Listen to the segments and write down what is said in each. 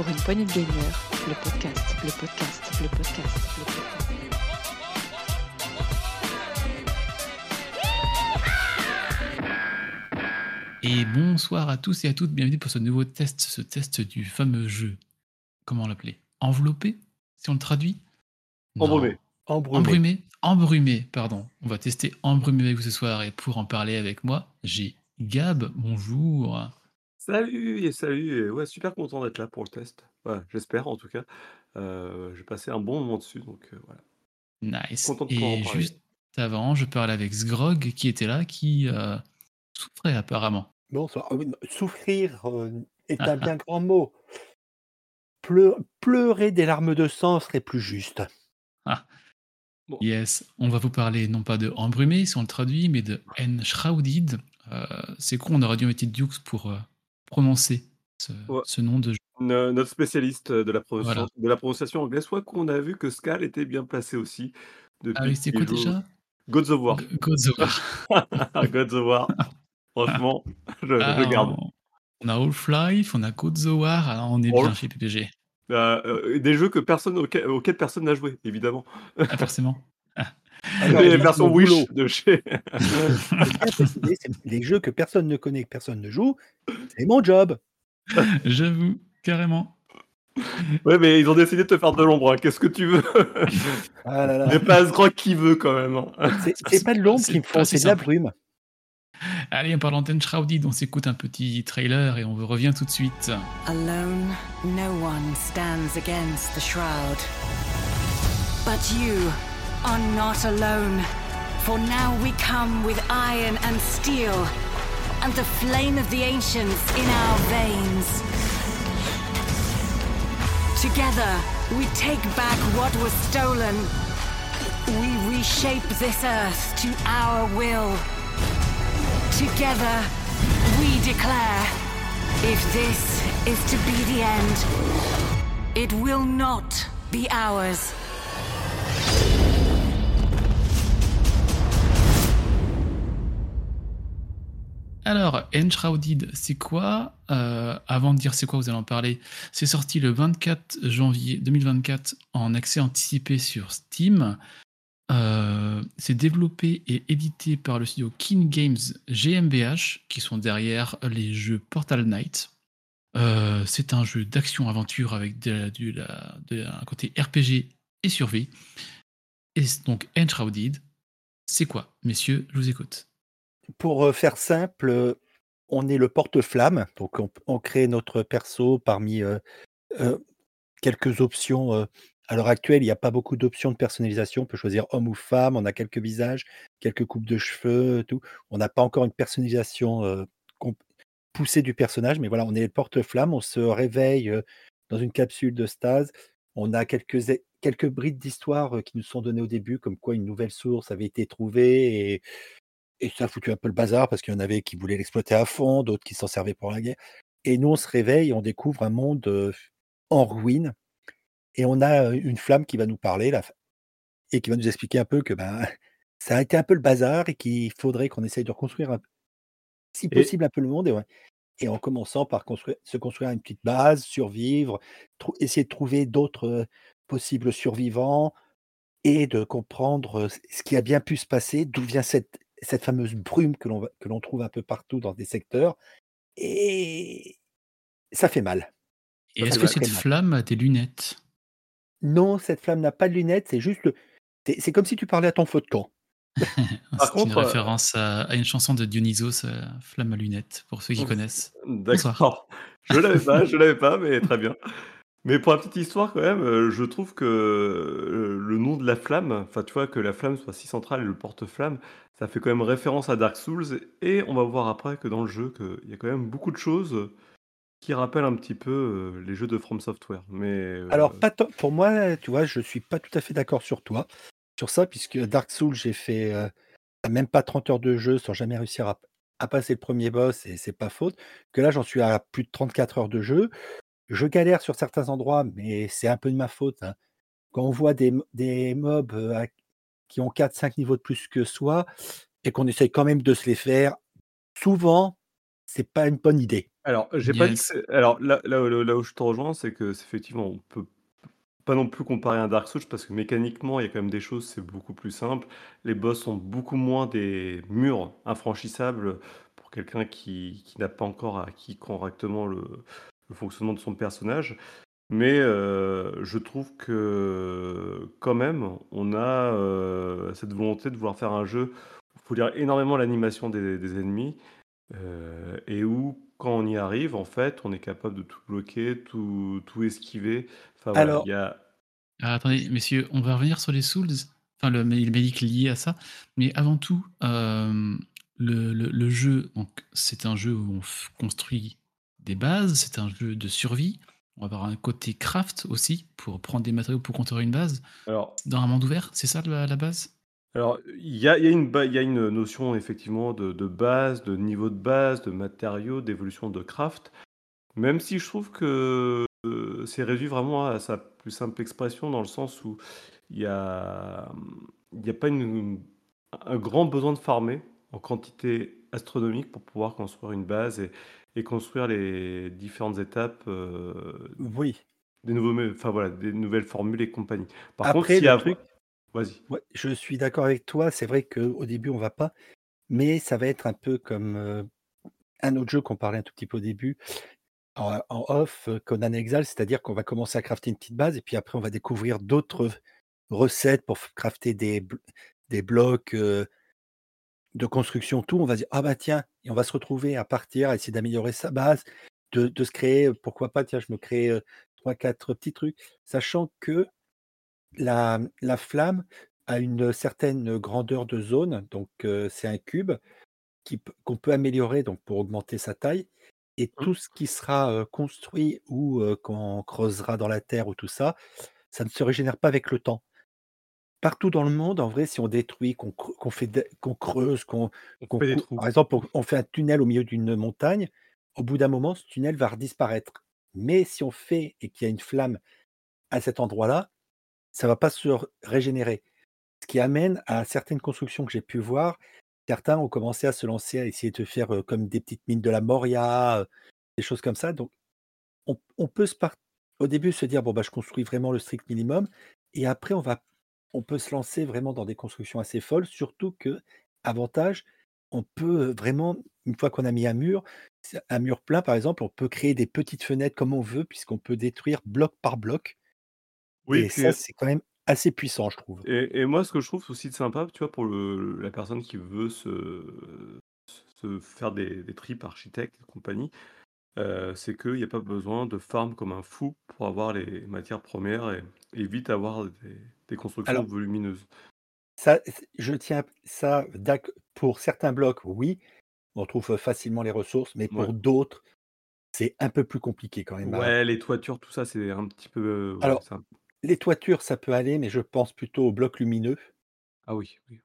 pour une poignée de gagneurs, le podcast, le podcast, le podcast, le podcast. Et bonsoir à tous et à toutes, bienvenue pour ce nouveau test, ce test du fameux jeu. Comment l'appeler? Enveloppé? Si on le traduit? Non. Embrumé. Embrumé. Embrumé? Embrumé, pardon. On va tester Embrumé avec vous ce soir et pour en parler avec moi, j'ai Gab, bonjour. Salut et salut. et ouais, super content d'être là pour le test. Ouais, j'espère en tout cas. Euh, j'ai passé un bon moment dessus, donc euh, voilà. Nice. Content de pouvoir en Et parler. juste avant, je parlais avec Sgrog qui était là, qui euh, souffrait apparemment. Bonsoir. Ah oui, non, Souffrir euh, est Ah, un bien grand mot. Pleu- pleurer des larmes de sang serait plus juste. Yes, on va vous parler non pas de Embrumé, si on le traduit, mais de Enshrouded. Euh, c'est con, on aurait dû mettre Dukes pour euh, prononcer ce, Ouais. ce nom de jeu. No- notre spécialiste de la, prononciation, Voilà. de la prononciation anglaise, soit qu'on a vu que Scal était bien placé aussi. Depuis Ah oui, c'est quoi déjà? Gods of War. G- Gods of War. Gods of War. Franchement, je, Ah, je garde. on- a Half-Life, on a Gods of War, alors on est bien chez PPG. Euh, euh, des jeux que personne auxquels, auxquels personne n'a joué, évidemment. Ah, forcément. Ah les versions Wish boulot. de chez. Les jeux que personne ne connaît, que personne ne joue, c'est mon job. J'avoue, carrément. ouais, mais ils ont décidé de te faire de l'ombre. hein. Qu'est-ce que tu veux? Ah là là. Mais pas ce grand qui veut quand même. hein. C'est c'est pas de l'ombre qui me font, c'est de la brume. Allez, en parlant d'Enshrouded, on s'écoute un petit trailer et on revient tout de suite. Alone, no one stands against the shroud. But you are not alone, for now we come with iron and steel, and the flame of the ancients in our veins. Together, we take back what was stolen. We reshape this earth to our will. Together, we declare if this is to be the end, it will not be ours. Alors, Enshrouded, c'est quoi Euh, Avant de dire c'est quoi, vous allez en parler. C'est sorti le 24 janvier 2024 en accès anticipé sur Steam. Euh, c'est développé et édité par le studio King Games GmbH, qui sont derrière les jeux Portal Knight. Euh, c'est un jeu d'action-aventure avec de un côté RPG et survie. Et donc, Enshrouded, c'est quoi Messieurs, je vous écoute. Pour euh, faire simple, euh, on est le porte-flamme, donc on, crée notre perso parmi euh, euh, quelques options. euh. À l'heure actuelle, il n'y a pas beaucoup d'options de personnalisation. On peut choisir homme ou femme, on a quelques visages, quelques coupes de cheveux, tout. On n'a pas encore une personnalisation euh, poussée du personnage, mais voilà, on est le porte-flamme, on se réveille euh, dans une capsule de stase. On a quelques, quelques brides d'histoire euh, qui nous sont données au début, comme quoi une nouvelle source avait été trouvée et ça a foutu un peu le bazar parce qu'il y en avait qui voulaient l'exploiter à fond, d'autres qui s'en servaient pour la guerre. Et nous, on se réveille on découvre un monde en ruine. Et on a une flamme qui va nous parler là, et qui va nous expliquer un peu que ben, ça a été un peu le bazar et qu'il faudrait qu'on essaye de reconstruire, un- si Et- possible, un peu le monde. Et, ouais. et en commençant par construire, se construire une petite base, survivre, essayer de trouver d'autres euh, possibles survivants et de comprendre ce qui a bien pu se passer, d'où vient cette, cette fameuse brume que l'on va- que l'on trouve un peu partout dans des secteurs. Et ça fait mal. Et est-ce que cette mal. flamme a des lunettes? Non, cette flamme n'a pas de lunettes, c'est juste le. C'est comme si tu parlais à ton feu de camp. C'est contre, une euh, référence à, à une chanson de Dionysos, euh, Flamme à lunettes, pour ceux qui Ouf. connaissent. D'accord. Je l'avais pas, je l'avais pas, mais très bien. Mais pour la petite histoire, quand même, euh, je trouve que euh, le nom de la flamme, enfin, tu vois, que la flamme soit si centrale et le porte-flamme, ça fait quand même référence à Dark Souls. Et on va voir après que dans le jeu, qu'il y a quand même beaucoup de choses qui rappellent un petit peu euh, les jeux de From Software. Mais Alors, pour moi, tu vois, je suis pas tout à fait d'accord sur toi, sur ça, puisque Dark Souls, j'ai fait même pas 30 heures de jeu sans jamais réussir à, à passer le premier boss, et c'est pas faute. Que là, j'en suis à plus de 34 heures de jeu. Je galère sur certains endroits, mais c'est un peu de ma faute. hein. Quand on voit des, mobs à- qui ont 4-5 niveaux de plus que soi, et qu'on essaye quand même de se les faire, souvent, c'est pas une bonne idée. Alors, j'ai pas dit alors là là où là où je te rejoins, c'est que effectivement, on peut pas non plus comparer un Dark Souls parce que mécaniquement, il y a quand même des choses, c'est beaucoup plus simple. Les boss sont beaucoup moins des murs infranchissables pour quelqu'un qui qui n'a pas encore acquis correctement le le fonctionnement de son personnage. Mais heu, je trouve que quand même, on a, heu, cette volonté de vouloir faire un jeu où il faut lire énormément l'animation des des ennemis, heu et où quand on y arrive, en fait, on est capable de tout bloquer, tout tout esquiver. Enfin voilà, Alors y a Ah, attendez, messieurs, on va revenir sur les Souls, enfin le mé- les médics liés à ça. Mais avant tout, euh, le, le- le jeu, donc c'est un jeu où on construit des bases, c'est un jeu de survie. On va avoir un côté craft aussi pour prendre des matériaux pour construire une base. alors Dans un monde ouvert, c'est ça la, la base? alors il y a y une ba il y a une notion effectivement de de base, de niveau de base, de matériaux, d'évolution de craft. Même si je trouve que, heu, c'est réduit vraiment à sa plus simple expression dans le sens où il y a, y a pas une un grand besoin de farmer en quantité astronomique pour pouvoir construire une base et et construire les différentes étapes, heu, oui. des nouveaux enfin voilà, des nouvelles formules et compagnie. Par contre, s'il y a truc vas-y. ouais, je suis d'accord avec toi, c'est vrai qu'au début on va pas, mais ça va être un peu comme, heu, un autre jeu qu'on parlait un tout petit peu au début, en en off, heu, Conan Exile, c'est-à-dire qu'on va commencer à crafter une petite base et puis après on va découvrir d'autres recettes pour crafter des des blocs, de construction, tout. On va dire: «Ah bah tiens» et on va se retrouver à partir, à essayer d'améliorer sa base, de de se créer, pourquoi pas, tiens, je me crée, heu, 3-4 petits trucs. Sachant que la, la flamme a une certaine grandeur de zone, donc c'est un cube qu'on peut améliorer donc pour augmenter sa taille et Mmh. tout ce qui sera, construit ou qu'on creusera dans la terre ou tout ça, ça ne se régénère pas avec le temps. Partout dans le monde, en vrai, si on détruit, qu'on fait qu'on creuse, qu'on On qu'on fait des trous. par exemple, on on fait un tunnel au milieu d'une montagne, au bout d'un moment, ce tunnel va redisparaître. Mais si on fait et qu'il y a une flamme à cet endroit-là, ça va pas se régénérer. Ce qui amène à certaines constructions que j'ai pu voir, certains ont commencé à se lancer, à essayer de faire, comme des petites mines de la Moria, des choses comme ça. Donc on on peut se par au début se dire: «Bon, bah, je construis vraiment le strict minimum» et après on va on peut se lancer vraiment dans des constructions assez folles. Surtout que avantage, on peut, vraiment, une fois qu'on a mis un mur, un mur plein par exemple, on peut créer des petites fenêtres comme on veut puisqu'on peut détruire bloc par bloc Oui, et puis, ça, c'est quand même assez puissant, je trouve. Et, et moi, ce que je trouve aussi de sympa, tu vois, pour le, la personne qui veut se, se faire des, des tripes architectes et compagnie, c'est qu'il n'y a pas besoin de farm comme un fou pour avoir les matières premières et, et vite avoir des, des constructions Alors volumineuses. ça, c je tiens ça d'acc pour certains blocs, oui, on trouve, facilement les ressources, mais Ouais. pour d'autres, c'est un peu plus compliqué quand même à Ouais, les toitures, tout ça, c'est un petit peu. ouais, alors Les toitures, ça peut aller, mais je pense plutôt aux blocs lumineux, Ah oui, oui.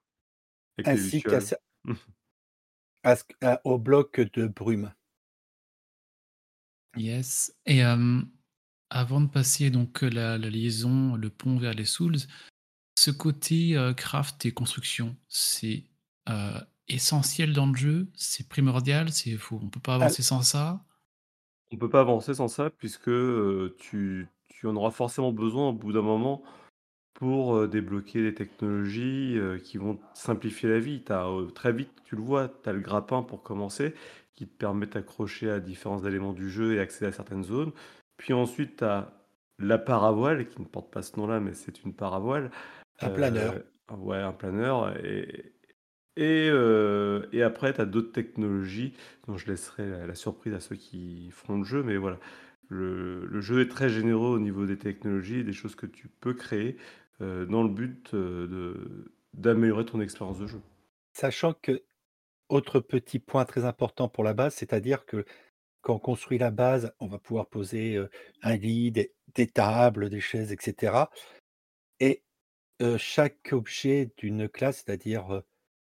Avec les ainsi qu'à lucioles. cer à ce q à aux blocs de brume. Yes. Et euh, avant de passer donc la, la liaison, le pont vers les Souls, ce côté euh, craft et construction, c'est euh, essentiel dans le jeu, c'est primordial, c'est faut, on peut pas avancer sans ça? On peut pas avancer sans ça, puisque euh, tu, tu en auras forcément besoin au bout d'un moment pour euh, débloquer des technologies euh, qui vont simplifier la vie. Euh, très vite, tu le vois, tu as le grappin pour commencer, qui te permet d'accrocher à différents éléments du jeu et accéder à certaines zones. Puis ensuite, tu as la paravoile, qui ne porte pas ce nom-là, mais c'est une paravoile. un planeur. Euh, ouais, un planeur. Et, et, euh, et après, tu as d'autres technologies dont je laisserai la, la surprise à ceux qui feront le jeu. Mais voilà, le, le jeu est très généreux au niveau des technologies et des choses que tu peux créer euh, dans le but euh, d'améliorer ton expérience de jeu. Sachant que, autre petit point très important pour la base, c'est-à-dire que quand on construit la base, on va pouvoir poser, un lit, des des tables, des chaises et cetera et chaque objet d'une classe, c'est-à-dire,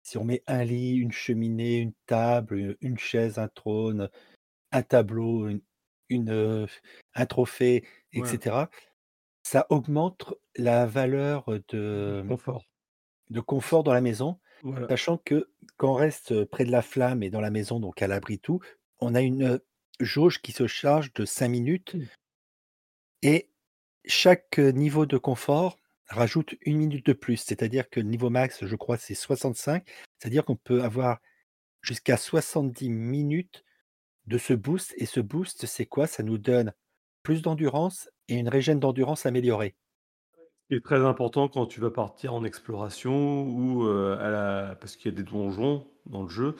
si on met un lit, une cheminée, une table, une chaise, un trône, un tableau, une un trophée et Ouais, cetera, ça augmente la valeur, de confort. de confort dans la maison. Voilà. Sachant que quand on reste, près de la flamme et dans la maison, donc à l'abri tout, on a une, jauge qui se charge de 5 minutes Mmh. et chaque, niveau de confort rajoute 1 minute de plus. C'est-à-dire que le niveau max, je crois, c'est 65. C'est-à-dire qu'on peut avoir jusqu'à 70 minutes de ce boost et ce boost, c'est quoi? Ça nous donne plus d'endurance et une régène d'endurance améliorée. Qui est très important quand tu vas partir en exploration ou, heu, à la parce qu'il y a des donjons dans le jeu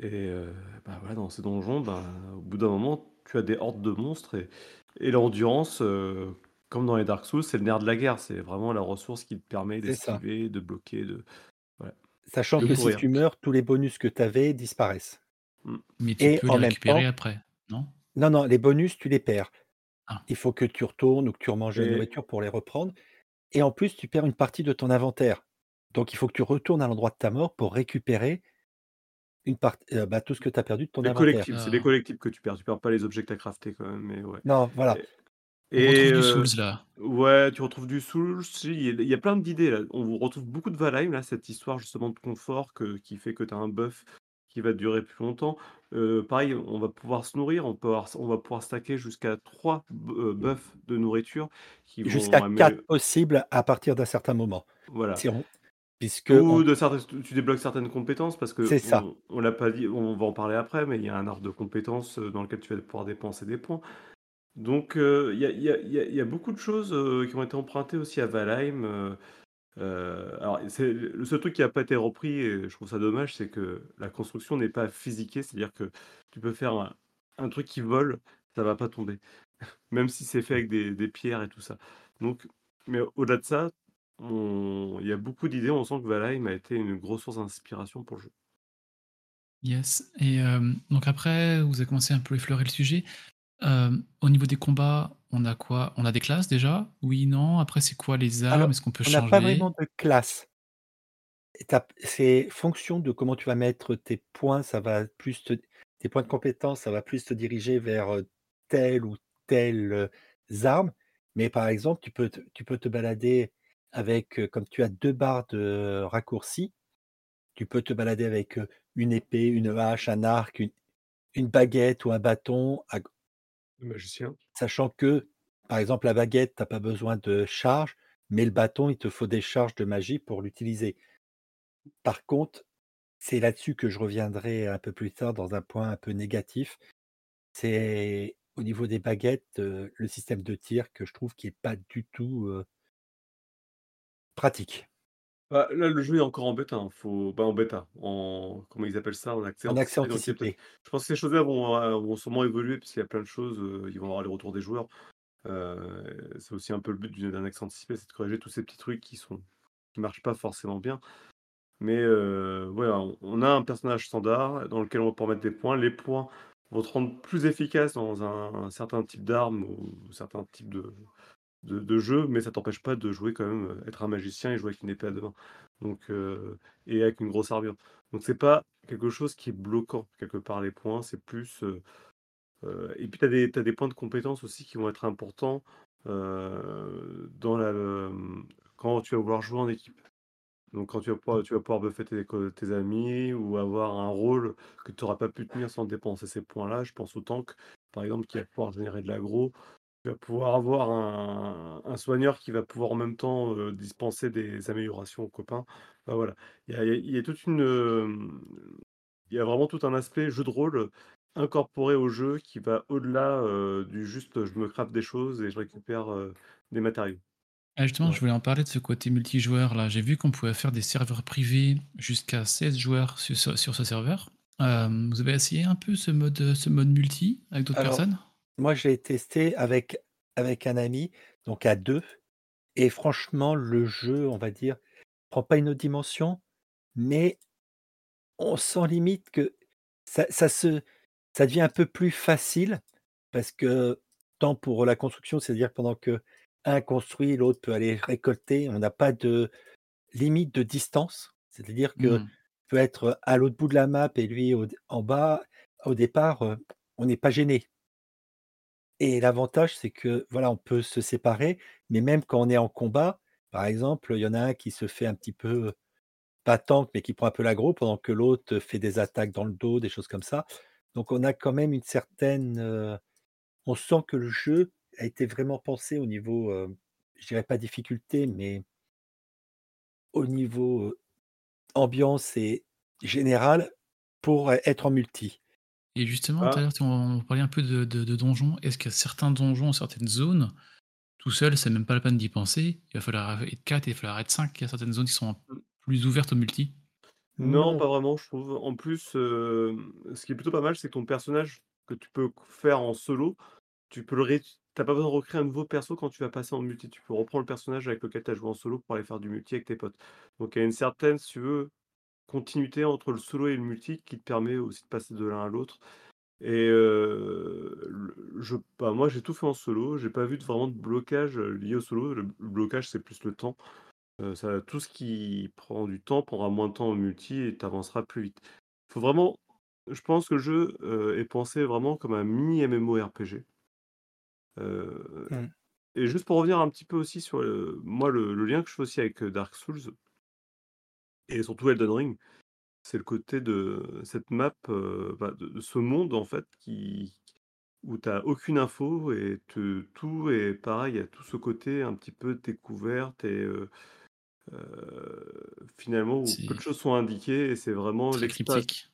et heu, bah, voilà, dans ces donjons, ben, au bout d'un moment, tu as des hordes de monstres et et l'endurance, heu, comme dans les Dark Souls, c'est le nerf de la guerre. C'est vraiment la ressource qui te permet d'esquiver, de bloquer, de Sachant de que si tu meurs, tous les bonus que tu avais disparaissent. Mmh. Mais tu Et peux en les même récupérer temps après, non? non, non, les bonus, tu les perds. Ah. Il faut que tu retournes ou que tu remanges de la Et nourriture pour les reprendre et en plus, tu perds une partie de ton inventaire. Donc il faut que tu retournes à l'endroit de ta mort pour récupérer une part heu, bah, tout ce que tu as perdu de ton les inventaire. c'est les Ah. collectibles que tu perds. Tu perds pas les objets que tu as craftés quand même, mais ouais Non, voilà. et On retrouve du heu, Souls là. ouais, tu retrouves du Souls, il y a il y a plein d'idées là. On retrouve beaucoup de Valheim là, cette histoire justement de confort que qui fait que tu as un buff qui va durer plus longtemps. Heu, pareil, on va pouvoir se nourrir, on peut avoir on va pouvoir stacker jusqu'à 3 b heu, buffs de nourriture Jusqu'à vont 4 amélio possibles à partir d'un certain moment. voilà. Si on Ou de certaines tu débloques certaines compétences parce c'est ça. qu'on on l'a pas dit, on va en parler après, mais il y a un arbre de compétences, heu, dans lequel tu vas pouvoir dépenser des points. Donc il y a y y y beaucoup de choses, qui ont été empruntées aussi à Valheim, heu, alors c'est le seul truc qui a pas été repris et je trouve ça dommage, c'est que la construction n'est pas physiquée. C'est-à-dire que tu peux faire un truc qui vole, ça va pas tomber, même si c'est fait avec des pierres et tout ça. Donc mais au-delà de ça, il y a beaucoup d'idées, on sent que Valheim a été une grosse source d'inspiration pour le jeu. Yes et hem, donc après, vous avez commencé un peu à effleurer le sujet. Hem, au niveau des combats, on a quoi? On a des classes déjà? Oui, non? Après, c'est quoi les armes? Alors, Est-ce qu'on peut on n'a pas vraiment de classe. Et tu as c'est fonction de comment tu vas mettre tes points, ça va plus te tes points de compétence, ça va plus te diriger vers, telle ou telle, arme. Mais par exemple, tu peux te tu peux te balader avec, comme tu as 2 barres de raccourci, tu peux te balader avec, une épée, une hache, un arc, une une baguette ou un bâton à Sachant que, par exemple, la baguette, tu as pas besoin de charge, mais le bâton, il te faut des charges de magie pour l'utiliser. Par contre, c'est là-dessus que je reviendrai un peu plus tard dans un point un peu négatif. C'est au niveau des baguettes, heu, le système de tir que je trouve qui est pas du tout, heu pratique. Bah, là, le jeu est encore en bêta, hein, faut bah, en bêta, en comment ils appellent ça? En accès En accès anticipé, donc il y a peut-être anticipé. je pense que ces choses-là vont, heu, vont sûrement évoluer parce qu'il y a plein de choses, heu, ils vont avoir les retours des joueurs. Heu, c'est aussi un peu le but d'une d'un accès anticipé, c'est de corriger tous ces petits trucs qui sont qui marchent pas forcément bien. Mais, ouais, on on a un personnage standard dans lequel on va pouvoir mettre des points. Les points vont te rendre plus efficace dans un un certain type d'arme ou certains types de de de jeu, mais ça t'empêche pas de jouer quand même, heu, être un magicien et jouer avec une épée à 2 mains. Donc heu et avec une grosse armure. Donc c'est pas quelque chose qui est bloquant quelque part les points, c'est plus, heu et puis tu as des tu as des points de compétences aussi qui vont être importants, dans la, quand tu vas vouloir jouer en équipe. Donc quand tu vas pouvoir tu vas pouvoir buffer tes tes amis ou avoir un rôle que tu aurais pas pu tenir sans dépenser ces points-là. Je pense au tank, par exemple, qui va pouvoir générer de l'aggro. Tu vas pouvoir avoir un un soigneur qui va pouvoir en même temps, dispenser des améliorations aux copains. Bah, voilà, il y a il y toute une, il y a vraiment tout un aspect jeu de rôle incorporé au jeu qui va au-delà, du juste, je me craft des choses et je récupère, des matériaux. Ah justement, je voulais en parler de ce côté multijoueur là. J'ai vu qu'on pouvait faire des serveurs privés jusqu'à 16 joueurs sur ce sur ce serveur. Vous avez essayé un peu ce mode, ce mode multi avec d'autres Alors, personnes? Moi, je l'ai testé avec avec un ami, donc à 2 et franchement, le jeu, on va dire, prend pas une autre dimension, mais on sent limite que ça ça se ça devient un peu plus facile parce que tant pour la construction, c'est-à-dire pendant qu'un construit, l'autre peut aller récolter, on n'a pas de limite de distance. C'est-à-dire que Mmh. peut être à l'autre bout de la map et lui au en bas. Au départ, heu, on n'est pas gêné. Et l'avantage, c'est que, voilà, on peut se séparer, mais même quand on est en combat, par exemple, il y en a un qui se fait un petit peu, pas mais qui prend un peu l'aggro pendant que l'autre fait des attaques dans le dos, des choses comme ça. Donc on a quand même une certaine, heu, on sent que le jeu a été vraiment pensé au niveau, heu, je dirais pas difficulté, mais au niveau, ambiance et général pour, être en multi. Et justement, tout à Ah, l'heure, tu on parlait un peu de de de donjons. Est-ce qu'il y a certains donjons, certaines zones, tout seul, c'est même pas la peine d'y penser, il va falloir être 4, il va falloir être 5. Il y a certaines zones qui sont mmh, plus ouvertes au multi? non, Non, pas vraiment, je trouve. En plus, hem, ce qui est plutôt pas mal, c'est que ton personnage que tu peux faire en solo, tu peux le ré tu pas besoin de recréer un nouveau perso quand tu vas passer en multi. Tu peux reprendre le personnage avec lequel tu as joué en solo pour aller faire du multi avec tes potes. Donc il y a une certaine, si tu veux, continuité entre le solo et le multi qui te permet aussi de passer de l'un à l'autre et le je bah, moi, j'ai tout fait en solo, j'ai pas vu de vraiment de blocage, heu, lié au solo. Le le blocage, c'est plus le temps. Heu, ça tout ce qui prend du temps prendra moins de temps en multi et tu avanceras plus vite. Faut vraiment je pense que le jeu, est pensé vraiment comme un mini MMORPG. Mmh, et juste pour revenir un petit peu aussi sur, moi le le lien que je fais aussi avec, Dark Souls et surtout Elden Ring, c'est le côté de cette map, heu, bah, de ce monde en fait qui où tu as aucune info et tout est pareil, il y a tout ce côté un petit peu découverte et Heu, finalement, où peu de choses sont indiquées et c'est vraiment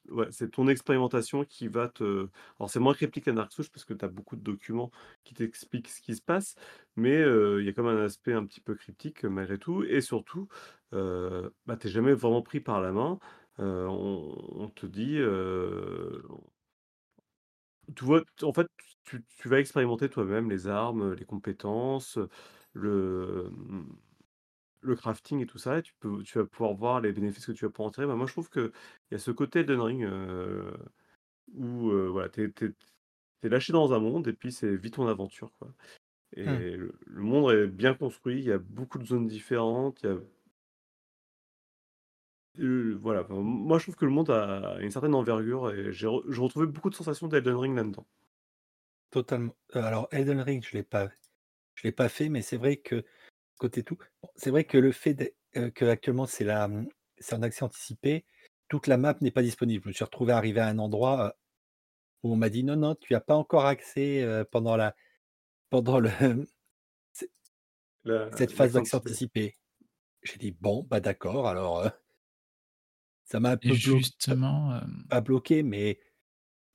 ouais, c'est ton expérimentation qui va te alors c'est moins cryptique qu'un Dark Souls parce que tu as beaucoup de documents qui t'expliquent ce qui se passe, mais heu, il y a quand même un aspect un petit peu cryptique, heu, malgré tout et surtout, bah, tu es jamais vraiment pris par la main. On on te dit, tu vois, en fait, tu tu vas expérimenter toi-même les armes, les compétences, le, le crafting et tout ça et tu peux tu vas pouvoir voir les bénéfices que tu vas pouvoir en tirer. Bah, moi, je trouve qu'il y a ce côté Elden Ring, heu, où, heu, voilà, tu es lâché dans un monde et puis c'est vite ton aventure, quoi mmh, et le le monde est bien construit, il y a beaucoup de zones différentes, il y a voilà, enfin, moi, je trouve que le monde a une certaine envergure et j'ai re je retrouvais beaucoup de sensations d'Elden Ring là-dedans. totalement. Heu, alors Elden Ring, je l'ai pas je l'ai pas fait, mais c'est vrai que côté tout bon, c'est vrai que le fait qu'actuellement c'est la, mmh, c'est en accès anticipé, toute la map n'est pas disponible. Je me suis retrouvé arrivé à un endroit, où on m'a dit: «Non, non, tu as pas encore accès, pendant la pendant le La cette phase d'accès anticipé. anticipé». J'ai dit: «Bon, bah, d'accord», alors, ça m'a un peu bloqué justement, hem, pas bloqué, mais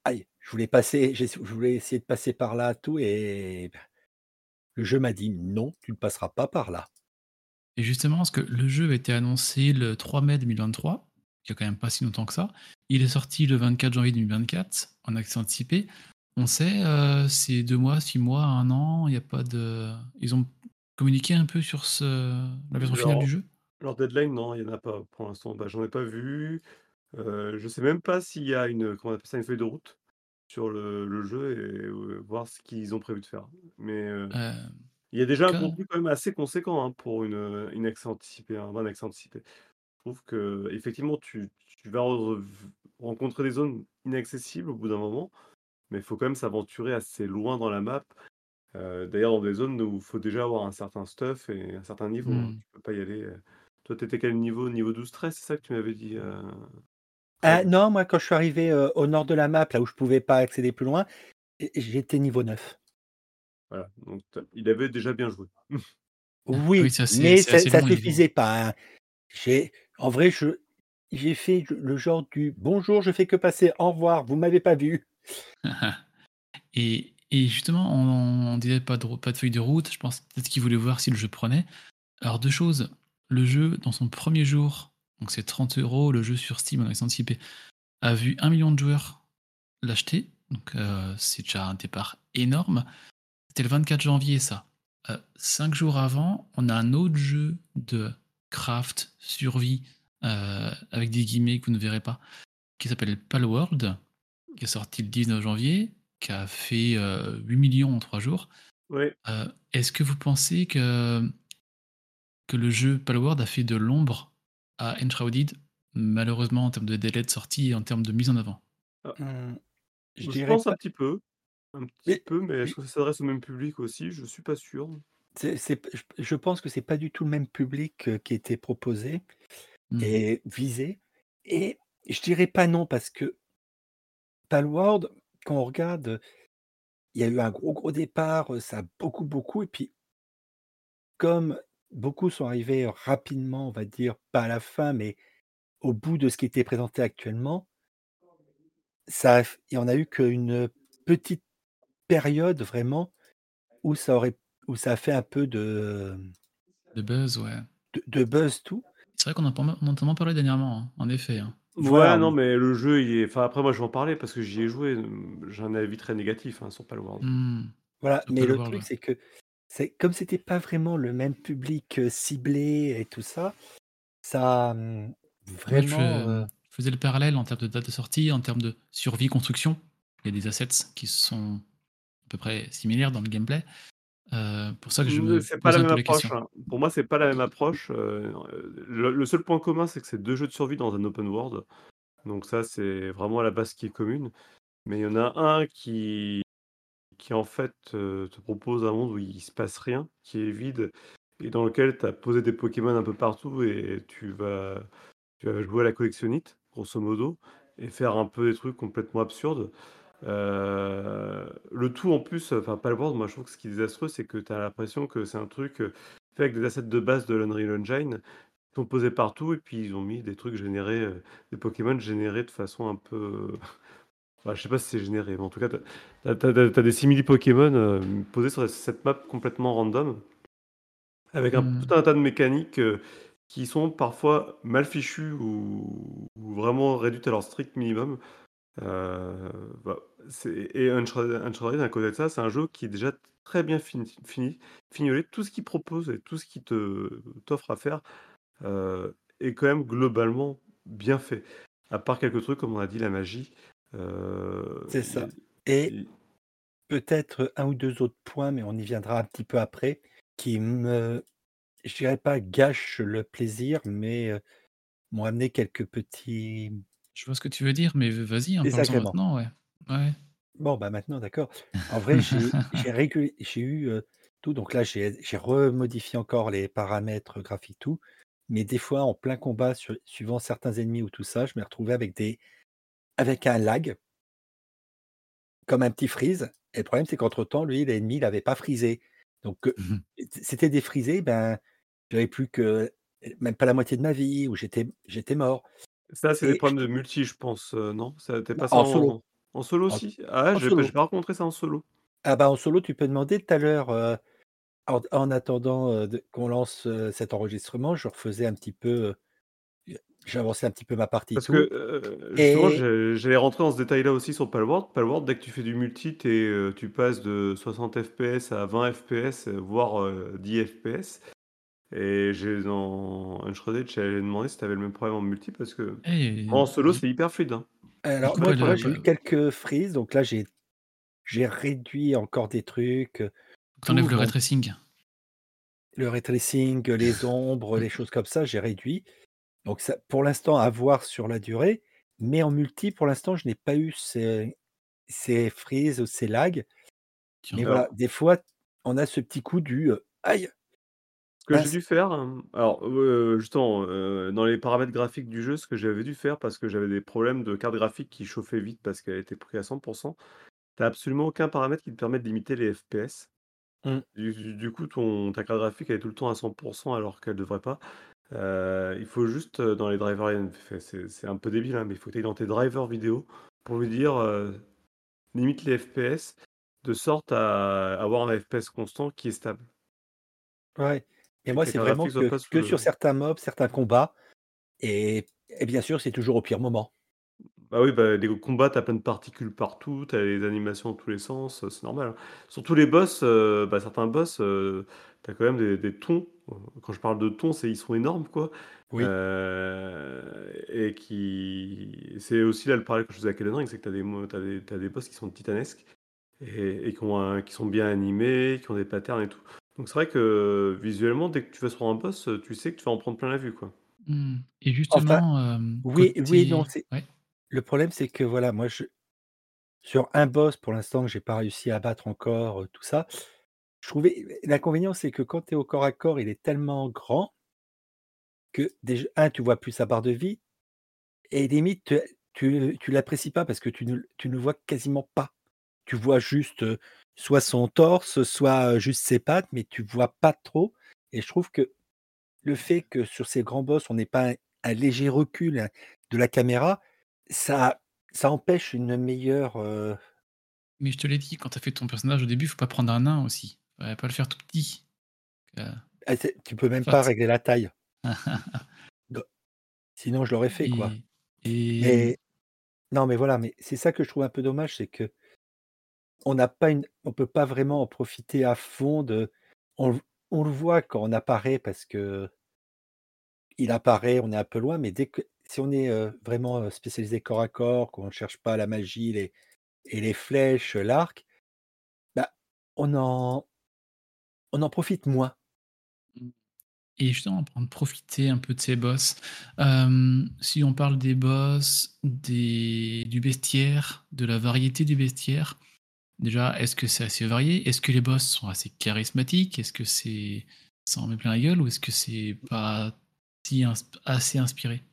aïe, je voulais passer j'ai je voulais essayer de passer par là, tout et bah, le jeu m'a dit: «Non, tu ne passeras pas par là». et justement, parce que le jeu a été annoncé le 3 mai 2023, il y a quand même pas si longtemps que ça. Il est sorti le 24 janvier 2024 en accès anticipé. On sait, heu, c'est 2 mois, 6 mois, un an, il y a pas de ils ont communiqué un peu sur ce la version finale du jeu? leur deadline, non, il y en a pas pour l'instant. Bah, j'en ai pas vu. Heu, je sais même pas s'il y a une, comment on appelle ça? Une feuille de route sur le le jeu et voir ce qu'ils ont prévu de faire. Mais il y a déjà un contenu quand même assez conséquent, hein, pour une, une accès un bon accès anticipé. Je trouve qu'effectivement tu tu vas rencontrer des zones inaccessibles au bout d'un moment, mais il faut quand même s'aventurer assez loin dans la map. D'ailleurs dans des zones où il faut déjà avoir un certain stuff et un certain niveau, hein. mmh. Tu peux pas y aller, toi tu étais quel niveau? Niveau 12-13, c'est ça que tu m'avais dit, Ah non, moi quand je suis arrivé, heu, au nord de la map, là où je pouvais pas accéder plus loin, j'étais niveau 9. Voilà, donc il avait déjà bien joué. Ah oui, Oui, c'est assez mais ça ça long suffisait pas, hein. J'ai en vrai, je j'ai fait le genre du: «Bonjour, je fais que passer, au revoir, vous m'avez pas vu». Et et justement, on on disait pas de pas de feuille de route, je pense peut-être qu'ils voulaient voir si le jeu prenait. Alors 2 choses, le jeu dans son premier jour, donc c'est 30 euros le jeu sur Steam en accès anticipé, a vu un million de joueurs l'acheter, donc heu, c'est déjà un départ énorme. C'était le 24 janvier ça. Heu, 5 jours avant, on a un autre jeu de craft, survie, heu, avec des guillemets que vous ne verrez pas, qui s'appelle Palworld, qui est sorti le 19 janvier, qui a fait, heu, 8 000 000 en 3 jours. Ouais, est-ce que vous pensez que que le jeu Palworld a fait de l'ombre à Enshrouded, malheureusement en termes de délai de sortie et en termes de mise en avant? ah, Mmh, je je pense un petit peu, un petit mais peu, mais est-ce j que ça s'adresse au même public aussi? Je suis pas sûr. c'est c'est p je je pense que c'est pas du tout le même public, heu, qui était proposé Mmh. et visé et je dirais pas non parce que Palworld, quand on regarde, il y a eu un gros, gros départ, heu, ça a beaucoup, beaucoup et puis comme beaucoup sont arrivés rapidement, on va dire, pas à la fin, mais au bout de ce qui était présenté actuellement ça y en a eu qu'une petite période vraiment où ça aurait où ça a fait un peu de, De buzz, ouais. de de buzz, tout. C'est vrai qu'on en entend parler dernièrement, hein, en effet, hein. Ouais, Voilà, non, mais le jeu, il est enfin, après moi, je vais en parler parce que j'y ai joué, j'ai un avis très négatif, hein, sur Palworld. Mmh. Voilà, Sur mais le truc, ouais. c'est que c'est comme c'était pas vraiment le même public, heu, ciblé et tout ça, ça, mmh, Moi, je vraiment, heu je faisais le parallèle en termes de date de sortie, en termes de survie, construction. Il y a des assets qui sont à peu près similaires dans le gameplay. Heu, pour ça que je Mmh, me c'est pas la posais un même peu la approche, question. hein. Pour moi, c'est pas la même approche, heu, le le seul point commun, c'est que c'est 2 jeux de survie dans un open world. Donc ça, c'est vraiment la base qui est commune. Mais il y en a un qui qui en fait, heu, te propose un monde où il se passe rien, qui est vide et dans lequel tu as posé des Pokémon un peu partout et tu vas tu vas jouer à la collectionnite, grosso modo et faire un peu des trucs complètement absurdes. Heu, le tout en plus, enfin Palworld, moi je trouve que ce qui est désastreux, c'est que tu as l'impression que c'est un truc, heu, fait avec des assets de base de l'Unreal Engine, qui sont posés partout et puis ils ont mis des trucs générés, des Pokémon générés de façon un peu, bah, je sais pas si c'est généré, mais en tout cas, tu as des simili Pokémon, heu, posés sur cette map complètement random avec un Mmh. tout un tas de mécaniques, heu, qui sont parfois mal fichues ou ou vraiment réduites à leur strict minimum. Heu, bah, et Uncharted Uncharted à côté de ça, c'est un jeu qui est déjà très bien fini fini fignolé. Tout ce qu'il propose et tout ce qu'il te t'offre à faire, est quand même globalement bien fait. À part quelques trucs, comme on a dit, la magie, C'est y a ça et peut-être un ou 2 autres points, mais on y viendra un petit peu après, qui me je dirais pas gâchent le plaisir, mais heu, m'ont amené quelques petits Je vois ce que tu veux dire, mais vas-y, hein, parle-en désagréments. maintenant, ouais. Ouais. Bon, bah, maintenant, d'accord. En vrai, j'ai eu, heu, tout donc là, j'ai j'ai remodifié encore les paramètres graphiques, tout, mais des fois, en plein combat, su suivant certains ennemis ou tout ça, je me retrouvais avec des avec un lag comme un petit freeze et le problème, c'est qu'entre temps, lui, l'ennemi, il avait pas freezé. Donc, heu, Mmh c'était défreezé, ben, j'avais plus que même pas la moitié de ma vie ou j'étais j'étais mort Ça, c'est des je problèmes de multi, je pense, heu, non? Ça es passé en solo, en en solo aussi? Ah ouais, en j'ai pas pas rencontré ça en solo. Ah bah, en solo, tu peux demander tout à l'heure, heu, en en attendant, qu'on lance, cet enregistrement, je refaisais un petit peu, heu, j'avançais un petit peu ma partie Parce que, tout et j'ai j'allais rentrer dans ce détail-là aussi sur Palworld. Palworld, dès que tu fais du multi, es, heu, tu passes de 60 FPS à 20 FPS, heu, voire, heu, 10 FPS et j'ai dans Uncharted, j'allais demander si tu avais le même problème en multi parce que Et en solo, c'est hyper fluide, hein. alors moi, j'ai eu quelques freezes, donc là, j'ai j'ai réduit encore des trucs, heu, tu enlèves tout le ray tracing. le ray tracing, les ombres, les choses comme ça, j'ai réduit. Donc ça pour l'instant, à voir sur la durée, mais en multi, pour l'instant, je n'ai pas eu ces ces freezes ou ces lags. Mais voilà, des fois, on a ce petit coup du, «Aïe, Ce que j'ai mince!» dû faire, hem, alors, justement, dans les paramètres graphiques du jeu, ce que j'avais dû faire parce que j'avais des problèmes de carte graphique qui chauffait vite parce qu'elle était prise à 100 tu as absolument aucun paramètre qui te permet de limiter les FPS. Mmh, Du du du coup, ton ta carte graphique, elle est tout le temps à 100% alors qu'elle devrait pas. Heu, il faut juste, heu, dans les drivers, c'est c'est un peu débile, hein, mais il faut que tu ailles dans tes drivers vidéo pour lui dire, heu: «Limite les FPS de sorte à avoir un FPS constant qui est stable» ouais. Et moi, que c'est vraiment que sous que sur certains mobs, certains combats et et bien sûr, c'est toujours au pire moment. Bah oui, bah, les combats, tu plein de particules partout, t'as les animations dans tous les sens, c'est normal, hein. Surtout les boss, bah, certains boss, tu quand même des des tons. Quand je parle de tons, c'est ils sont énormes, quoi, Oui, heu et qui c'est aussi là le parallèle que je faisais avec Elden Ring, c'est que t'as des des des boss qui sont titanesques et et qui ont un qui sont bien animés, qui ont des patterns et tout. Donc c'est vrai que visuellement, dès que tu vas sur un boss, tu sais que tu vas en prendre plein la vue, quoi. Mmh et enfin, justement, hem, oui oui non, côté c'est ouais? le problème, c'est que voilà, moi, je sur un boss, pour l'instant, que j'ai pas réussi à battre encore, heu, tout ça, je trouvais l'inconvénient, c'est que quand tu es au corps à corps, il est tellement grand que déj 1, tu vois plus sa barre de vie et limite, tu tu tu l'apprécies pas parce que tu ne tu ne vois quasiment pas. Tu vois juste, heu, soit son torse, soit, heu, juste ses pattes, mais tu vois pas trop et je trouve que le fait que sur ces grands boss, on n'ait pas un un léger recul, hein, de la caméra, ça ça empêche une meilleure, heu Mais je te l'ai dit, quand tu as fait ton personnage au début, faut pas prendre un nain aussi. Fallait pas le faire tout petit. Ah tu peux même pas régler la taille. Sinon je l'aurais fait, quoi. Et et Mais non, mais voilà, mais c'est ça que je trouve un peu dommage, c'est n'a pas une on peut pas vraiment en profiter à fond de on le on le voit quand on apparaît parce qu'il apparaît, on est un peu loin, mais dès que si on est, heu, vraiment, heu, spécialisé corps à corps, qu'on ne cherche pas la magie, les et les flèches, l'arc, bah, on en on en profite moins. Mmh. Et justement, pour en profiter un peu de ces boss, hem, si on parle des boss, des du bestiaire, de la variété du bestiaire, déjà, est-ce que c'est assez varié? Est-ce que les boss sont assez charismatiques? Est-ce que c'est ça en met plein la gueule ou est-ce que c'est pas si assez inspiré?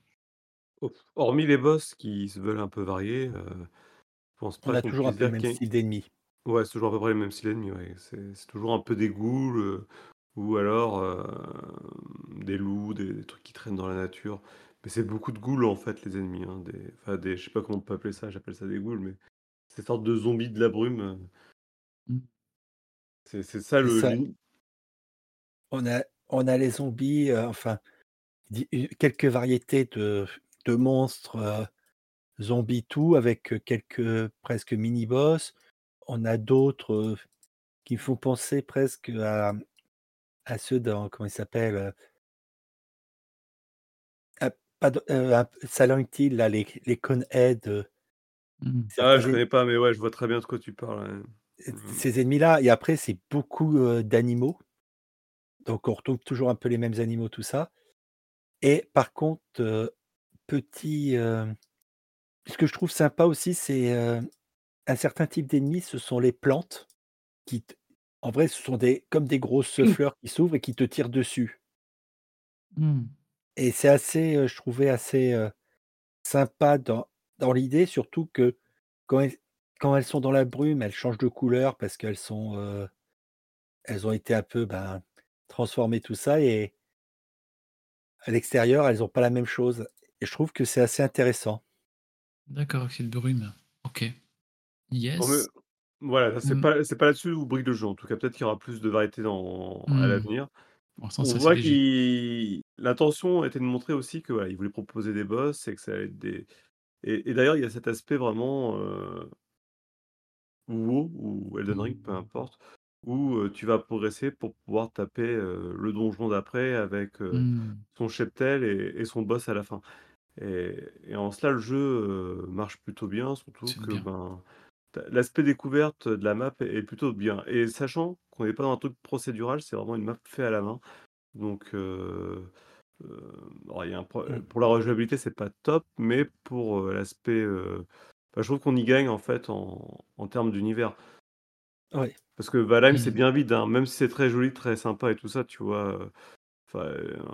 Ho hormis les boss qui se veulent un peu variés, je pense On a toujours un peu le même style d'ennemi. Ouais, c'est toujours à peu près le même style d'ennemi, ouais. C'est c'est toujours un peu des ghouls, heu, ou alors, hem, des loups, des des trucs qui traînent dans la nature. Mais c'est beaucoup de ghouls, en fait, les ennemis, hein, des enfin des je sais pas comment on peut appeler ça, j'appelle ça des ghouls, mais ces sortes de zombies de la brume, heu, Mmh. c'est c'est ça C'est le ça. l'uni On a on a les zombies, heu, enfin, di quelques variétés de de monstres, zombies tout avec, quelques presque mini boss. On a d'autres, qui font penser presque à, à ceux dans comment ils s'appellent, heu? Ah, Silent Hill là, les les Conehead, heu, Mmh. ah, je connais pas, mais ouais, je vois très bien de quoi tu parles. Mmh. ces ennemis-là et après c'est beaucoup, d'animaux. Donc on retrouve toujours un peu les mêmes animaux, tout ça et par contre, petit, ce que je trouve sympa aussi, c'est, un certain type d'ennemis, ce sont les plantes qui t en vrai, ce sont des comme des grosses fleurs qui s'ouvrent et qui te tirent dessus Mmh. et c'est assez, heu, je trouvais assez, heu, sympa dans dans l'idée, surtout que quand elles quand elles sont dans la brume, elles changent de couleur parce qu'elles sont, heu, elles ont été un peu, ben, transformées, tout ça et à l'extérieur, elles ont pas la même chose et je trouve que c'est assez intéressant. D'accord, OK, de brume. OK. Mais Yes. voilà, c'est Mmh. pas c'est pas là-dessus où brille le jeu, en tout cas. Peut-être qu'il y aura plus de variété dans à Mmh. l'avenir. On voit qu'il l'intention était de montrer aussi que, voilà, il voulait proposer des boss et que ça allait être des et et d'ailleurs, il y a cet aspect vraiment, heu, WoW ou Elden Ring, peu importe, où, tu vas progresser pour pouvoir taper, le donjon d'après avec, Mmh. son cheptel et et son boss à la fin. Et et en cela, le jeu, marche plutôt bien, surtout que, bien. ben, l'aspect découverte de la map est plutôt bien et sachant qu'on n'est pas dans un truc procédural, c'est vraiment une map fait à la main. Donc, heu, heu, alors il y a un pro Mmh. pour la rejouabilité, c'est pas top, mais pour, heu, l'aspect, bah, je trouve qu'on y gagne en fait en en termes d'univers. Ouais, Parce que Valheim, c'est Et bien vide, hein, même si c'est très joli, très sympa et tout ça, tu vois?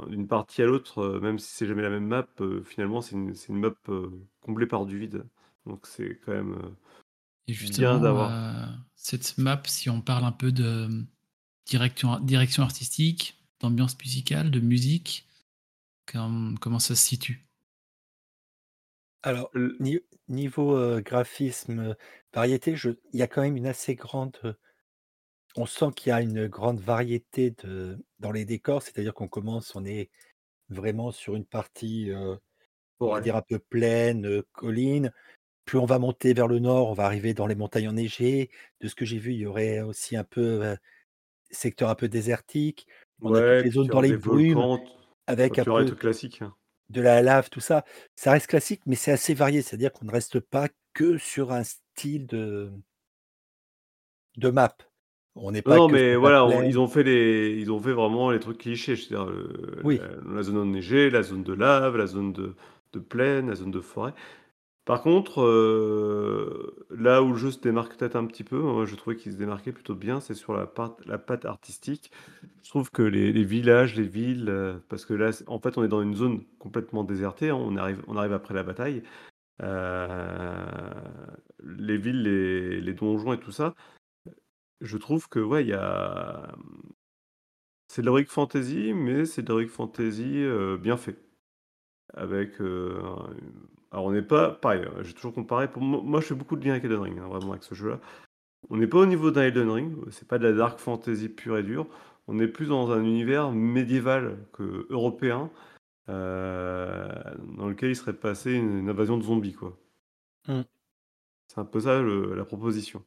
D'une partie à l'autre, même si c'est jamais la même map, finalement, c'est une map, comblée par du vide. Donc c'est quand même, et bien justement, d'avoir heu, cette map, si on parle un peu de, mmh, direction direction artistique, d'ambiance musicale, de musique, com comment ça se situe? alors niveau, heu, graphisme, variété, je il y a quand même une assez grande, on sent qu'il y a une grande variété de dans les décors, c'est-à-dire qu'on commence, on est vraiment sur une partie, heu, on va dire un peu plaine, colline. Plus on va monter vers le nord, on va arriver dans les montagnes enneigées. De ce que j'ai vu, il y aurait aussi un peu, heu, secteur un peu désertique. On a toutes ouais, les zones dans les brumes volcans, avec un peu trucs classiques, hein. de la lave, tout ça. Ça reste classique, mais c'est assez varié. C'est-à-dire qu'on ne reste pas que sur un style de de map. On n'est pas non, mais voilà, on ils ont fait les ils ont fait vraiment les trucs clichés, je veux dire, Oui, la la zone enneigée, la zone de lave, la zone de de plaine, la zone de forêt. Par contre, heu, là où le jeu se démarque peut-être un petit peu, moi je trouvais qu'il se démarquait plutôt bien, c'est sur la part patte artistique. Je trouve que les villages, les villes, heu, parce que là, en fait, on est dans une zone complètement désertée, hein, on arrive on arrive après la bataille. euh, les villes, les, donjons et tout ça, je trouve que ouais, il y a. C'est de l'heroic fantasy, mais c'est de l'heroic fantasy euh, bien fait. Avec. euh, alors, on n'est pas. Pareil, euh, j'ai toujours comparé. Pour moi, je fais beaucoup de liens avec Elden Ring, hein, vraiment, avec ce jeu-là. On n'est pas au niveau d'un Elden Ring, c'est pas de la dark fantasy pure et dure. On est plus dans un univers médiéval que européen, euh, dans lequel il serait passé une, une invasion de zombies, quoi. Mm. C'est un peu ça le- la proposition.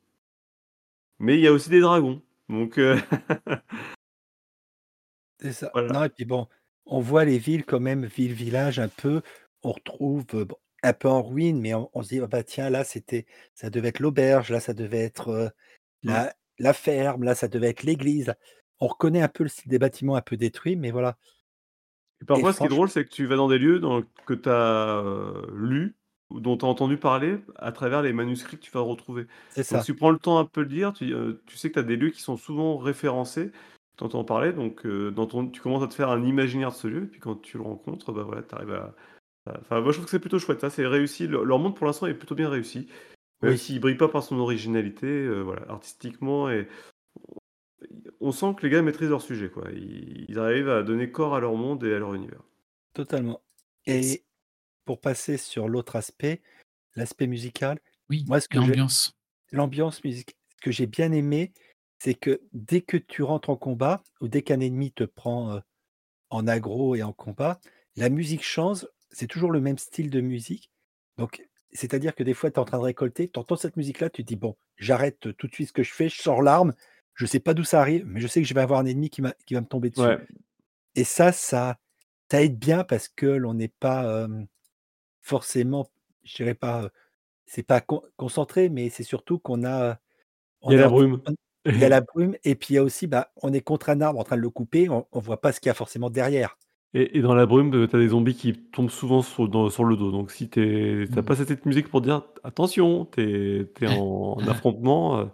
Mais il y a aussi des dragons, donc euh, C'est ça. Voilà. Non, et puis bon, on voit les villes quand même, ville-village un peu. On retrouve bon, un peu en ruine, mais on, on se dit, ah bah tiens, là, c'était, ça devait être l'auberge, là, ça devait être euh, la, la ferme, là, ça devait être l'église. On reconnaît un peu le style des bâtiments un peu détruits, mais voilà. Et parfois, ce qui est drôle, c'est que tu vas dans des lieux dans- que tu as lu ou dont tu as entendu parler à travers les manuscrits que tu vas retrouver. C'est ça. Donc, si tu prends le temps un peu de lire, tu, euh, tu sais que tu as des lieux qui sont souvent référencés, tu entends parler, donc euh, dans ton, tu commences à te faire un imaginaire de ce lieu, et puis quand tu le rencontres, bah voilà, tu arrives à. Enfin, moi je trouve que c'est plutôt chouette, ça, c'est réussi. Le- leur monde pour l'instant est plutôt bien réussi, même Oui. s'il brille pas par son originalité, euh, voilà, artistiquement, et on sent que les gars maîtrisent leur sujet, quoi. Ils, ils arrivent à donner corps à leur monde et à leur univers. Totalement. Et pour passer sur l'autre aspect, l'aspect musical, Oui, Moi, ce que et j'ai- l'ambiance. l'ambiance musicale, ce que j'ai bien aimé, c'est que dès que tu rentres en combat, ou dès qu'un ennemi te prend euh, en aggro et en combat, la musique change, c'est toujours le même style de musique. Donc, c'est-à-dire que des fois, tu es en train de récolter, tu entends cette musique-là, tu te dis, bon, j'arrête tout de suite ce que je fais, je sors l'arme, je sais pas d'où ça arrive, mais je sais que je vais avoir un ennemi qui, va me tomber dessus. Ouais. Et ça, ça, ça aide bien parce que l'on n'est pas euh, forcément, je dirais pas, euh, c'est pas con- concentré, mais c'est surtout qu'on a. on Il y a la brume. on- Il y a la brume, et puis il y a aussi, bah, on est contre un arbre en train de le couper, on, on voit pas ce qu'il y a forcément derrière. Et, et dans la brume, tu as des zombies qui tombent souvent sur, dans- sur le dos. Donc si tu n'as Mm. pas cette musique pour dire attention, tu es, en, en affrontement, euh,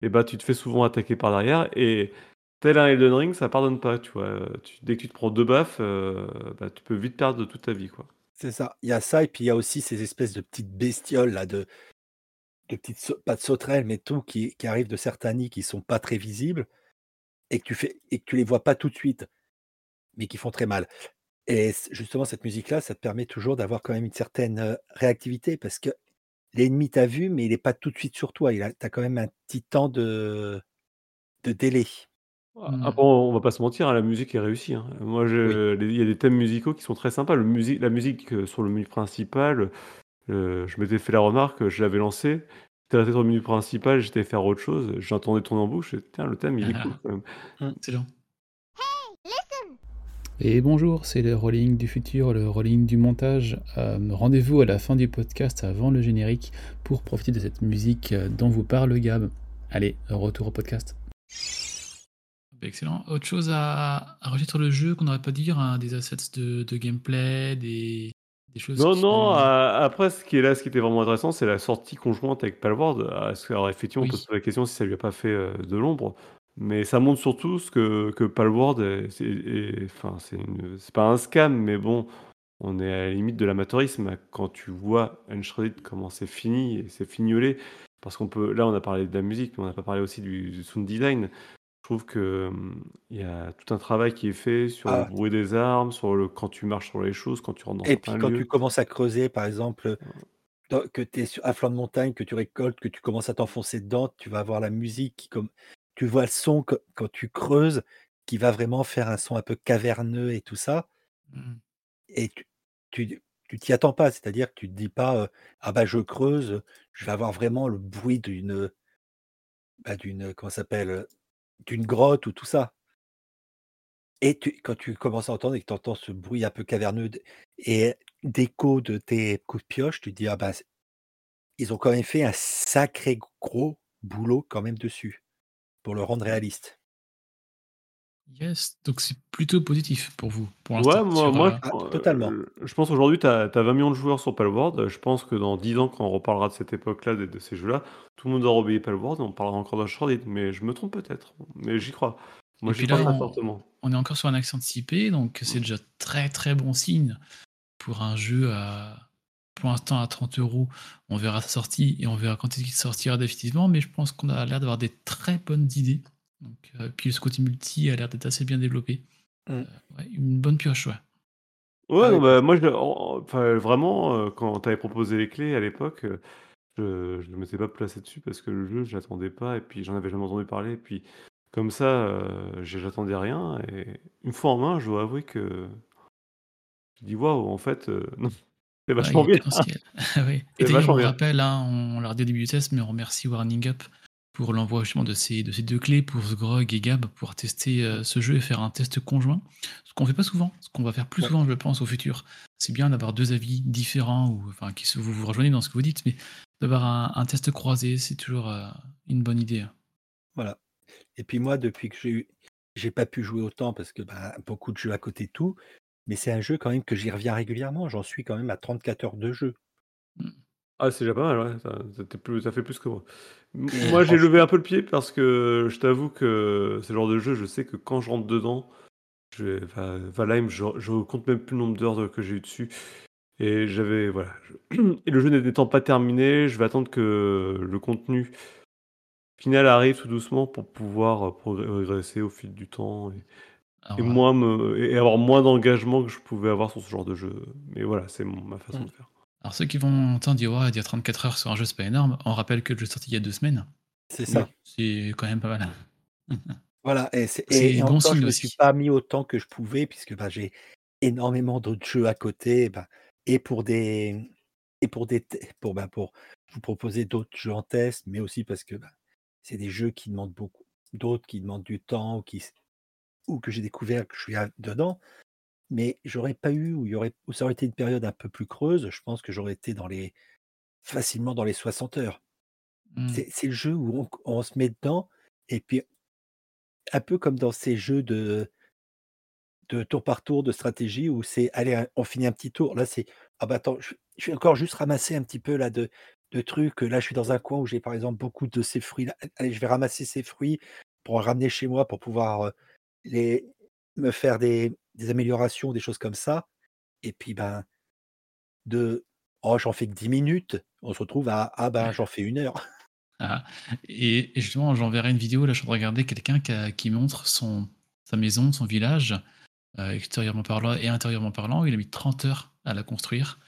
et bah tu te fais souvent attaquer par derrière. Et tel un Elden Ring, ça pardonne pas. Tu vois. Tu- dès que tu te prends deux baffes, euh, bah, tu peux vite perdre toute ta vie. Quoi. C'est ça. Il y a ça, et puis il y a aussi ces espèces de petites bestioles là, de, de petites, pas de sauterelles, mais tout, qui, qui arrivent de certains nids qui sont pas très visibles, et que tu fais, et que tu les vois pas tout de suite, mais qui font très mal. Et justement, cette musique-là, ça te permet toujours d'avoir quand même une certaine réactivité, parce que l'ennemi t'a vu, mais il n'est pas tout de suite sur toi. Il a, t'as quand même un petit temps de, de délai. Mm. Après, on va pas se mentir, hein, la musique est réussie. hein. Moi, je- il y a des thèmes musicaux qui sont très sympas. Le la musique euh, sur le menu principal, euh, je m'étais fait la remarque, je l'avais lancé. J'étais resté sur le menu principal, j'étais faire autre chose. J'entendais tourner en bouche. Et, tiens, le thème, il est cool quand même. Excellent. Et bonjour, c'est le rolling du futur, le rolling du montage. Euh, Rendez-vous à la fin du podcast avant le générique pour profiter de cette musique euh, dont vous parle Gab. Allez, retour au podcast. Excellent. Autre chose à, à rajouter sur le jeu qu'on n'aurait pas dire, hein, des assets de, de gameplay, des, des choses. Non, non, euh, après, ce qui est là, ce qui était vraiment intéressant, c'est la sortie conjointe avec Palworld. Alors, effectivement, Oui. on peut se poser la question si ça lui a pas fait euh, de l'ombre, mais ça montre surtout ce que, que Palworld, est- c'est enfin, pas un scam, mais bon, on est à la limite de l'amateurisme quand tu vois Unshredded comment c'est fini, et c'est fignolé, parce qu'on peut, là, on a parlé de la musique, mais on n'a pas parlé aussi du, du sound design. Je trouve que il y a tout un travail qui est fait sur Ah. le bruit des armes, sur le quand tu marches sur les choses, quand tu rentres dans Et puis quand lieux. tu commences à creuser, par exemple, que tu es sur, à flanc de montagne, que tu récoltes, que tu commences à t'enfoncer dedans, tu vas avoir la musique qui comme tu vois le son que- quand tu creuses qui va vraiment faire un son un peu caverneux et tout ça. Mm. Et tu tu tu t'y attends pas, c'est-à-dire que tu te dis pas euh, ah bah je creuse, je vais avoir vraiment le bruit d'une bah, d'une comment ça s'appelle d'une grotte ou tout ça. Et tu, quand tu commences à entendre et que tu entends ce bruit un peu caverneux et d'écho de tes coups de pioche, tu te dis ah ben ils ont quand même fait un sacré gros boulot quand même dessus pour le rendre réaliste. Yes, donc c'est plutôt positif pour vous, pour Ouais, l'instant. moi, sur, moi euh, Ah, je, totalement. euh, je pense aujourd'hui, tu as, 20 millions de joueurs sur Palworld. Je pense que dans 10 ans, quand on reparlera de cette époque-là, de, de ces jeux-là, tout le monde aura oublié Palworld et on parlera encore d'Uncharted. Mais je me trompe peut-être. Mais j'y crois. Moi, j'y là, crois très on- fortement. on est encore sur un accent anticipé, donc c'est déjà très très bon signe pour un jeu à pour l'instant à 30 euros. On verra sa sortie et on verra quand il sortira définitivement. Mais je pense qu'on a l'air d'avoir des très bonnes idées. Donc, euh, puis ce côté multi a l'air d'être assez bien développé. Mm. Euh, ouais, une bonne pioche, ouais. Ouais, Ah bah, moi, je, en- enfin, vraiment, euh, quand tu avais proposé les clés à l'époque, je ne m'étais pas placé dessus parce que le jeu, je l'attendais pas et puis j'en avais jamais entendu parler. Et puis, comme ça, euh, j'attendais rien. Et une fois en main, je dois avouer que je dis waouh, en fait, euh, non, c'est vachement bien. potentiel. Ouais. Et C'est d'ailleurs, on le rappelle, hein, on l'a dit au début du test, mais on remercie Warning Up pour l'envoi justement de ces, de ces deux clés pour Grog et Gab pour tester euh, ce jeu et faire un test conjoint. Ce qu'on fait pas souvent, ce qu'on va faire plus Ouais. souvent, je pense, au futur. C'est bien d'avoir deux avis différents ou enfin qui se, vous vous rejoignez dans ce que vous dites, mais d'avoir un, un test croisé, c'est toujours euh, une bonne idée. Voilà. Et puis moi, depuis que j'ai eu, j'ai pas pu jouer autant parce que bah, beaucoup de jeux à côté de tout, mais c'est un jeu quand même que j'y reviens régulièrement. J'en suis quand même à 34 heures de jeu. Ah, c'est déjà pas mal, ouais. Ça, ça t'es plus, ça fait plus que moi. Moi, j'ai levé un peu le pied parce que je t'avoue que c'est le genre de jeu, je sais que quand je rentre dedans, je vais, enfin, Valheim, je, je compte même plus le nombre d'heures que j'ai eu dessus. Et j'avais, voilà. je- Et le jeu n'étant pas terminé, je vais attendre que le contenu final arrive tout doucement pour pouvoir euh, progresser au fil du temps et, Alors, et moins me, et avoir moins d'engagement que je pouvais avoir sur ce genre de jeu. Mais voilà, c'est ma façon Mm. de faire. alors ceux qui vont entendre dire ouais, dire 34 heures sur un jeu, c'est pas énorme. On rappelle que le jeu est sorti il y a deux semaines. C'est ça. C'est quand même pas mal. Voilà. Et, et, et bon encore, signe je me aussi. suis pas mis autant que je pouvais puisque bah, j'ai énormément d'autres jeux à côté. bah, et pour des et pour des pour bah, pour vous proposer d'autres jeux en test, mais aussi parce que bah, c'est des jeux qui demandent beaucoup, d'autres qui demandent du temps ou qui ou que j'ai découvert que je suis dedans. Mais j'aurais pas eu ou y aurait ou ça aurait été une période un peu plus creuse. Je pense que j'aurais été dans les facilement dans les 60 heures. Mm. C'est le jeu où on, on se met dedans et puis un peu comme dans ces jeux de, de tour par tour de stratégie où c'est allez on finit un petit tour là c'est ah bah attends je, je vais encore juste ramasser un petit peu là de, de trucs là je suis dans un coin où j'ai par exemple beaucoup de ces fruits là allez je vais ramasser ces fruits pour en ramener chez moi pour pouvoir euh, les me faire des, des améliorations des choses comme ça et puis ben de oh j'en fais que 10 minutes on se retrouve à ah ben j'en fais une heure Ah, et, et justement, j'enverrai une vidéo, là, je suis de regarder quelqu'un qui, montre son, sa maison, son village, euh, extérieurement parlant et intérieurement parlant. Il a mis 30 heures à la construire.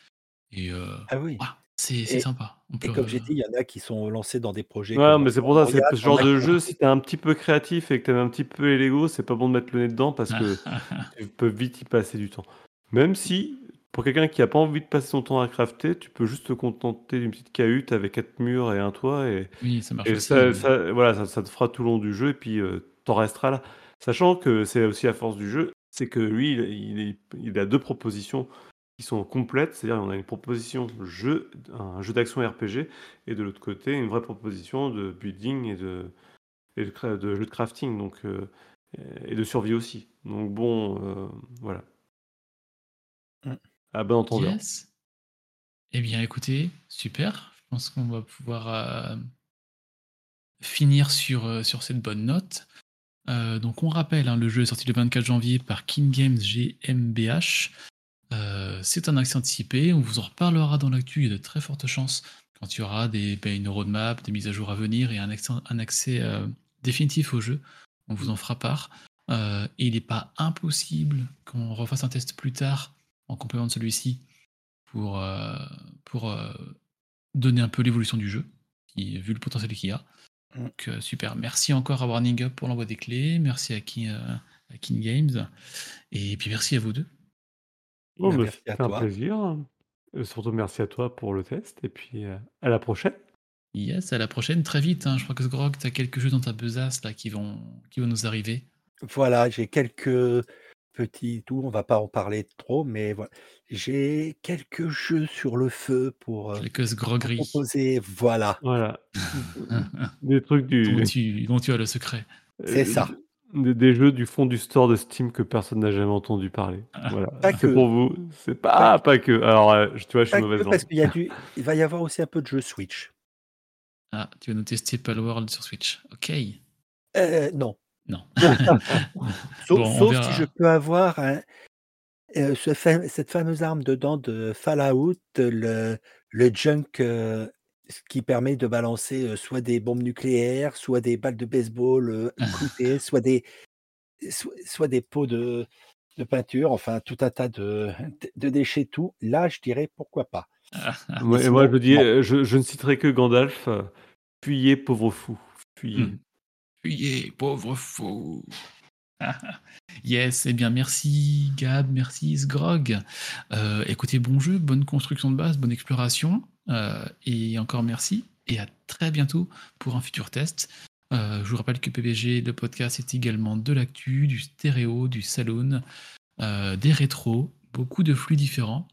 Et euh, ah oui c'est c'est Et- sympa. On Et comme j'ai dit, il y en a qui sont lancés dans des projets. Ouais, comme mais c'est pour ça, c'est Royal, ce genre de jeu, si t'es un petit peu créatif et que t'aimes un petit peu les Lego, c'est pas bon de mettre le nez dedans parce que tu peux vite y passer du temps. Même si, pour quelqu'un qui a pas envie de passer son temps à crafter, tu peux juste te contenter d'une petite cahute avec quatre murs et un toit et, oui, ça marche et aussi. ça, mais- ça- voilà, ça, ça te fera tout le long du jeu et puis euh, t'en resteras là. Sachant que c'est aussi la force du jeu, c'est que lui, il, il est- il a deux propositions qui sont complètes, c'est-à-dire on a une proposition jeu, un jeu d'action RPG et de l'autre côté une vraie proposition de building et de, et de, cra- de jeu de crafting donc, euh, et de survie aussi. Donc bon, euh, voilà. Mm. À bon entendeur. Yes. Eh bien, écoutez, super. Je pense qu'on va pouvoir euh, finir sur, euh, sur cette bonne note. Euh, donc, on rappelle, hein, le jeu est sorti le 24 janvier par King Games GmbH. Euh, c'est un accès anticipé. On vous en reparlera dans l'actu. Il y a de très fortes chances quand il y aura des, ben, une roadmap, des mises à jour à venir et un accès, un accès euh, définitif au jeu. On vous en fera part. Euh, et il n'est pas impossible qu'on refasse un test plus tard en complément de celui-ci pour, pour donner un peu l'évolution du jeu, qui, vu le potentiel qu'il y a. Mm. Donc super, merci encore à Warning Up pour l'envoi des clés, merci à King Games, et puis merci à vous deux. Bon, Bah, merci à c'était un toi. plaisir. Euh, Surtout merci à toi pour le test et puis euh, à la prochaine. Yes, à la prochaine, très vite. hein. Je crois que Grog, tu as quelques jeux dans ta besace là, qui, vont, qui vont nous arriver. Voilà, j'ai quelques petits tout. On va pas en parler trop, mais voilà. J'ai quelques jeux sur le feu pour, euh, Quelques proposer. Voilà, Voilà. Des trucs dont du. tu, dont tu as le secret. c'est euh, ça. Des, des jeux du fond du store de Steam que personne n'a jamais entendu parler. Voilà. Pas C'est que. pour vous. C'est pas, ah, pas que. Alors, euh, tu vois, je suis Pas mauvaise que langue. parce qu'il y a du. Il va y avoir aussi un peu de jeux Switch. Ah, tu vas nous tester Palworld sur Switch. Ok. Euh, non. Non. Sauf, Bon, si je peux avoir euh, ce fa- cette fameuse arme dedans de Fallout, le, le junk euh, ce qui permet de balancer euh, soit des bombes nucléaires, soit des balles de baseball euh, cloutées, soit des, soit, soit des pots de, de peinture, enfin tout un tas de, de déchets, tout. Là, je dirais pourquoi pas. Moi, sinon, moi, je dis, je, je ne citerai que Gandalf. Fuyez, pauvre fou. Fuyez. Hmm. Fuyez, pauvre fou. yes, eh bien merci Gab, merci Sgrog. Euh, écoutez, bon jeu, bonne construction de base, bonne exploration. Euh, et encore merci. Et à très bientôt pour un futur test. Euh, je vous rappelle que PBG, le podcast, est également de l'actu, du stéréo, du saloon, euh, des rétros, beaucoup de flux différents.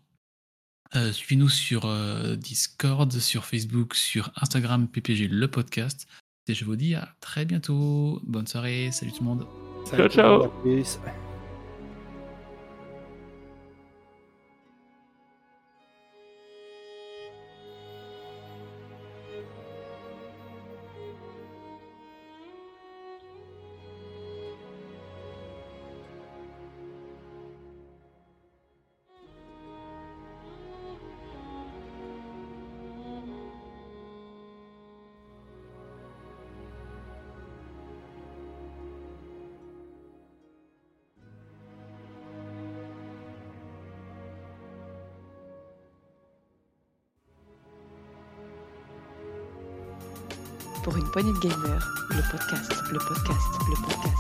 Euh, Suivez-nous sur euh, Discord, sur Facebook, sur Instagram, PPG, le podcast. Et je vous dis à très bientôt. Bonne soirée, salut tout le monde. Salut le ciao. De gamer, le podcast, le podcast, le podcast.